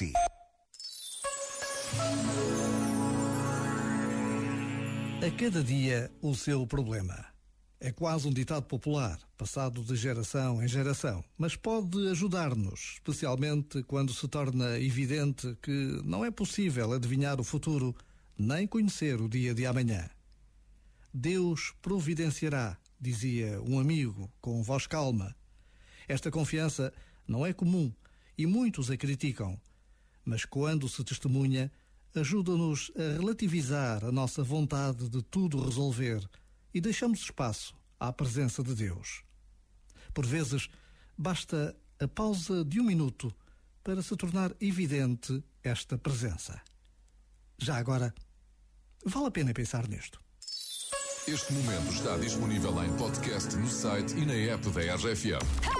si. A cada dia o seu problema. É quase um ditado popular, passado de geração em geração, mas pode ajudar-nos, especialmente quando se torna evidente que não é possível adivinhar o futuro nem conhecer o dia de amanhã. Deus providenciará, dizia um amigo com voz calma. Esta confiança não é comum e muitos a criticam, mas quando se testemunha, ajuda-nos a relativizar a nossa vontade de tudo resolver e deixamos espaço à presença de Deus. Por vezes, basta a pausa de um minuto para se tornar evidente esta presença. Já agora, vale a pena pensar nisto. Este momento está disponível em podcast no site e na app da RFM.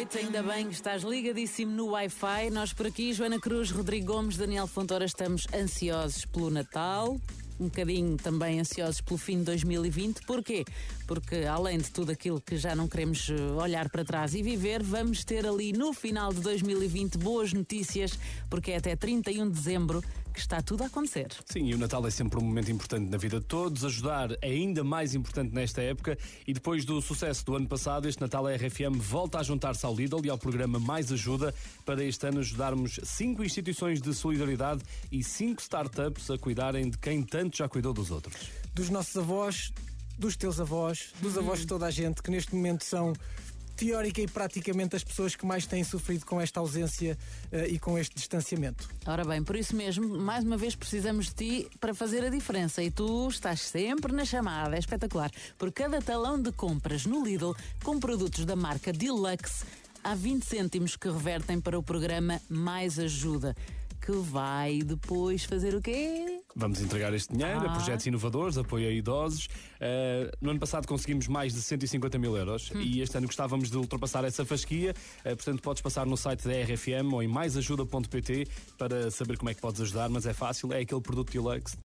Noite. Ainda bem que estás ligadíssimo no Wi-Fi. Nós por aqui, Joana Cruz, Rodrigo Gomes, Daniel Fontoura, estamos ansiosos pelo Natal. Um bocadinho também ansiosos pelo fim de 2020. Porquê? Porque além de tudo aquilo que já não queremos eh, olhar para trás e viver, vamos ter ali no final de 2020 boas notícias, porque é até 31 de dezembro que está tudo a acontecer. Sim, e o Natal é sempre um momento importante na vida de todos. Ajudar é ainda mais importante nesta época. E depois do sucesso do ano passado, este Natal a RFM volta a juntar-se ao Lidl e ao programa Mais Ajuda para este ano ajudarmos cinco instituições de solidariedade e cinco startups a cuidarem de quem tanto já cuidou dos outros. dos nossos avós, dos teus avós, dos avós de toda a gente, que neste momento são teórica e praticamente as pessoas que mais têm sofrido com esta ausência eh, e com este distanciamento. Ora bem, por isso mesmo, mais uma vez precisamos de ti para fazer a diferença e tu estás sempre na chamada, é espetacular. Por cada talão de compras no Lidl com produtos da marca Deluxe, há 20 cêntimos que revertem para o programa Mais Ajuda, que vai depois fazer o quê? Vamos entregar este dinheiro a Ah. projetos inovadores, apoio a idosos. Uh, no ano passado conseguimos mais de 150 mil euros Hum. e este ano gostávamos de ultrapassar essa fasquia. Uh, portanto, podes passar no site da RFM ou em maisajuda.pt para saber como é que podes ajudar, mas é fácil, é aquele produto deluxe